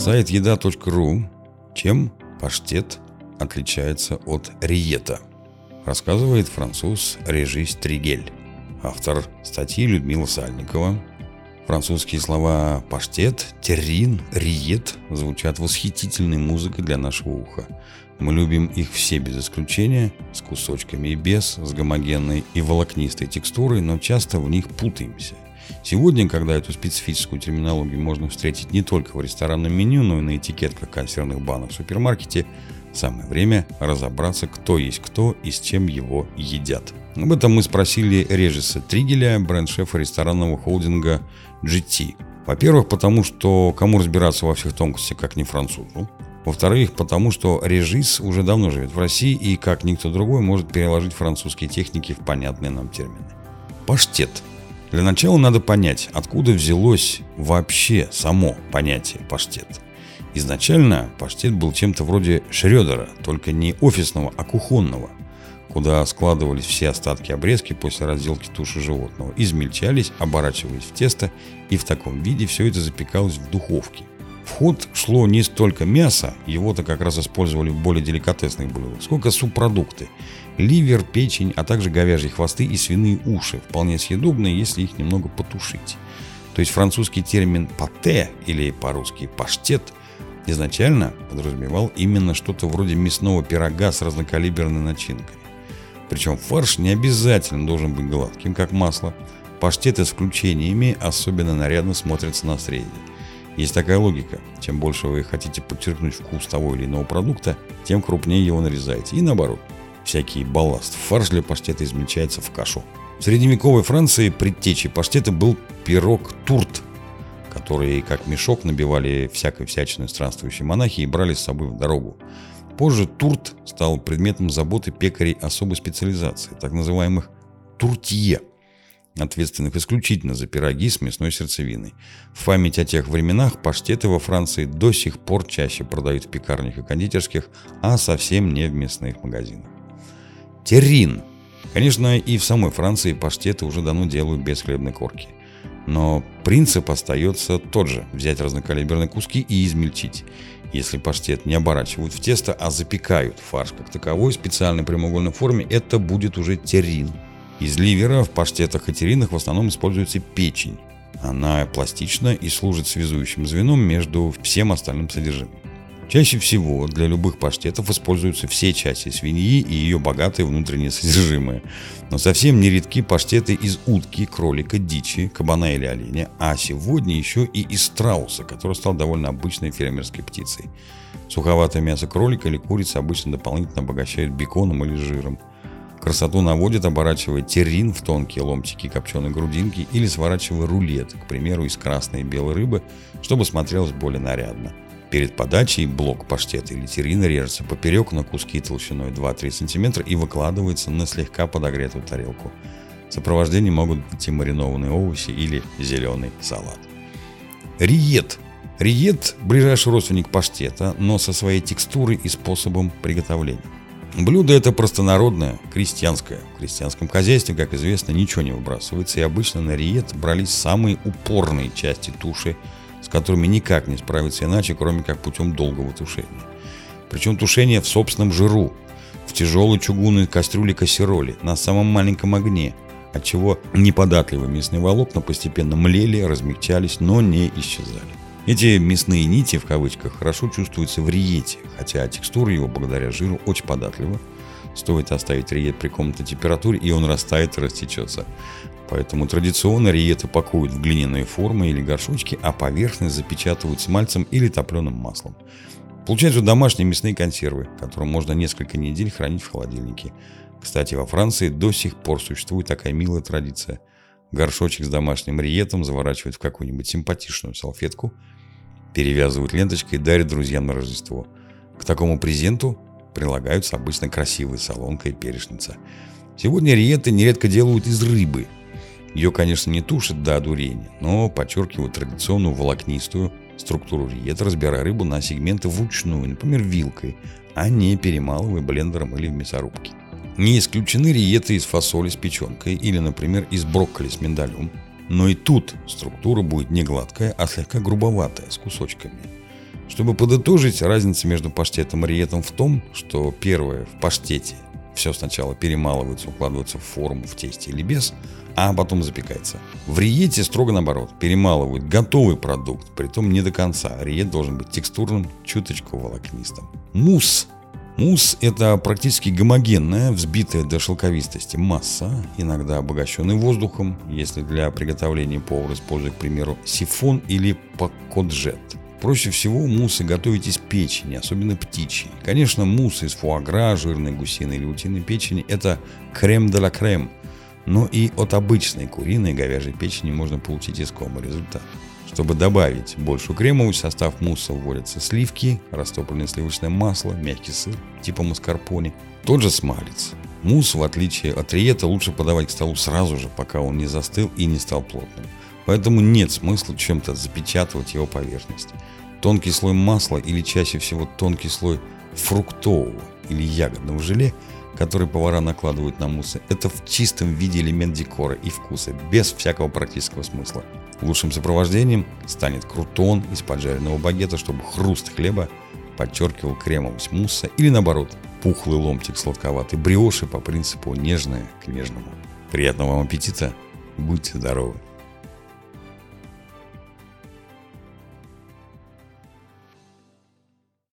Сайт еда.ру. Чем паштет отличается от риета? Рассказывает француз Режис Тригель. Автор статьи Людмила Сальникова. Французские слова «паштет», «террин», «риет» звучат восхитительной музыкой для нашего уха. Мы любим их все без исключения, с кусочками и без, с гомогенной и волокнистой текстурой, но часто в них путаемся – Сегодня, когда эту специфическую терминологию можно встретить не только в ресторанном меню, но и на этикетках консервных банок в супермаркете, самое время разобраться, кто есть кто и с чем его едят. Об этом мы спросили Режиса Тригеля, бренд-шефа ресторанного холдинга GT. Во-первых, потому что кому разбираться во всех тонкостях, как не французу. Во-вторых, потому что Режис уже давно живет в России и, как никто другой, может переложить французские техники в понятные нам термины. Паштет – для начала надо понять, откуда взялось вообще само понятие паштет. Изначально паштет был чем-то вроде шредера, только не офисного, а кухонного, куда складывались все остатки обрезки после разделки туши животного, измельчались, оборачивались в тесто, и в таком виде все это запекалось в духовке. В ход шло не столько мясо, его-то как раз использовали в более деликатесных блюдах, сколько субпродукты – ливер, печень, а также говяжьи хвосты и свиные уши, вполне съедобные, если их немного потушить. То есть французский термин «пате» или по-русски «паштет» изначально подразумевал именно что-то вроде мясного пирога с разнокалиберной начинкой. Причем фарш не обязательно должен быть гладким, как масло. Паштеты с включениями особенно нарядно смотрятся на среде. Есть такая логика. Чем больше вы хотите подчеркнуть вкус того или иного продукта, тем крупнее его нарезаете. И наоборот – всякий балласт. Фарш для паштета измельчается в кашу. В средневековой Франции предтечей паштета был пирог турт, который как мешок набивали всякой всячиной странствующие монахи и брали с собой в дорогу. Позже турт стал предметом заботы пекарей особой специализации, так называемых туртье, ответственных исключительно за пироги с мясной сердцевиной. В память о тех временах паштеты во Франции до сих пор чаще продают в пекарнях и кондитерских, а совсем не в мясных магазинах. Террин. Конечно, и в самой Франции паштеты уже давно делают без хлебной корки. Но принцип остается тот же – взять разнокалиберные куски и измельчить. Если паштет не оборачивают в тесто, а запекают фарш как таковой в специальной прямоугольной форме, это будет уже террин. Из ливера в паштетах и терринах в основном используется печень. Она пластична и служит связующим звеном между всем остальным содержимым. Чаще всего для любых паштетов используются все части свиньи и ее богатое внутреннее содержимое. Но совсем не редки паштеты из утки, кролика, дичи, кабана или оленя, а сегодня еще и из страуса, который стал довольно обычной фермерской птицей. Суховатое мясо кролика или курицы обычно дополнительно обогащают беконом или жиром. Красоту наводит, оборачивая террин в тонкие ломтики копченой грудинки или сворачивая рулет, к примеру, из красной и белой рыбы, чтобы смотрелось более нарядно. Перед подачей блок паштета или терина режется поперек на куски толщиной 2-3 см и выкладывается на слегка подогретую тарелку. В сопровождении могут быть маринованные овощи или зеленый салат. Риет. Риет – ближайший родственник паштета, но со своей текстурой и способом приготовления. Блюдо это простонародное, крестьянское. В крестьянском хозяйстве, как известно, ничего не выбрасывается, и обычно на риет брались самые упорные части туши с которыми никак не справиться иначе, кроме как путем долгого тушения. Причем тушение в собственном жиру, в тяжелой чугунной кастрюле кассероли, на самом маленьком огне, отчего неподатливые мясные волокна постепенно млели, размягчались, но не исчезали. Эти мясные нити, в кавычках, хорошо чувствуются в риете, хотя текстура его благодаря жиру очень податлива. Стоит оставить риет при комнатной температуре, и он растает и растечется. Поэтому традиционно риеты пакуют в глиняные формы или горшочки, а поверхность запечатывают смальцем или топленым маслом. Получаются домашние мясные консервы, которые можно несколько недель хранить в холодильнике. Кстати, во Франции до сих пор существует такая милая традиция. Горшочек с домашним риетом заворачивают в какую-нибудь симпатичную салфетку, перевязывают ленточкой и дарят друзьям на Рождество. К такому презенту прилагаются обычно красивая солонка и перешница. Сегодня риеты нередко делают из рыбы – ее, конечно, не тушат до одурения, но подчеркивают традиционную волокнистую структуру риета, разбирая рыбу на сегменты вручную, например, вилкой, а не перемалывая блендером или в мясорубке. Не исключены риеты из фасоли с печенкой или, например, из брокколи с миндалем. Но и тут структура будет не гладкая, а слегка грубоватая, с кусочками. Чтобы подытожить, разница между паштетом и риетом в том, что первое в паштете все сначала перемалывается, укладывается в форму в тесте или без, а потом запекается. В риете строго наоборот. Перемалывают готовый продукт, притом не до конца. Риет должен быть текстурным, чуточку волокнистым. Мусс Мусс – это практически гомогенная, взбитая до шелковистости масса, иногда обогащенная воздухом, если для приготовления повар использует, к примеру, сифон или пакоджет. Проще всего муссы готовить из печени, особенно птичьей. Конечно, мусс из фуагра, жирной гусиной или утиной печени – это крем де ла крем, но и от обычной куриной говяжьей печени можно получить искомый результат. Чтобы добавить большую кремовость, в состав мусса вводятся сливки, растопленное сливочное масло, мягкий сыр типа маскарпоне, тот же смалец. Мусс, в отличие от риета, лучше подавать к столу сразу же, пока он не застыл и не стал плотным. Поэтому нет смысла чем-то запечатывать его поверхность. Тонкий слой масла или чаще всего тонкий слой фруктового или ягодного желе, который повара накладывают на муссы, это в чистом виде элемент декора и вкуса, без всякого практического смысла. Лучшим сопровождением станет крутон из поджаренного багета, чтобы хруст хлеба подчеркивал кремовость мусса или наоборот, пухлый ломтик сладковатой бриоши по принципу нежное к нежному. Приятного вам аппетита, будьте здоровы!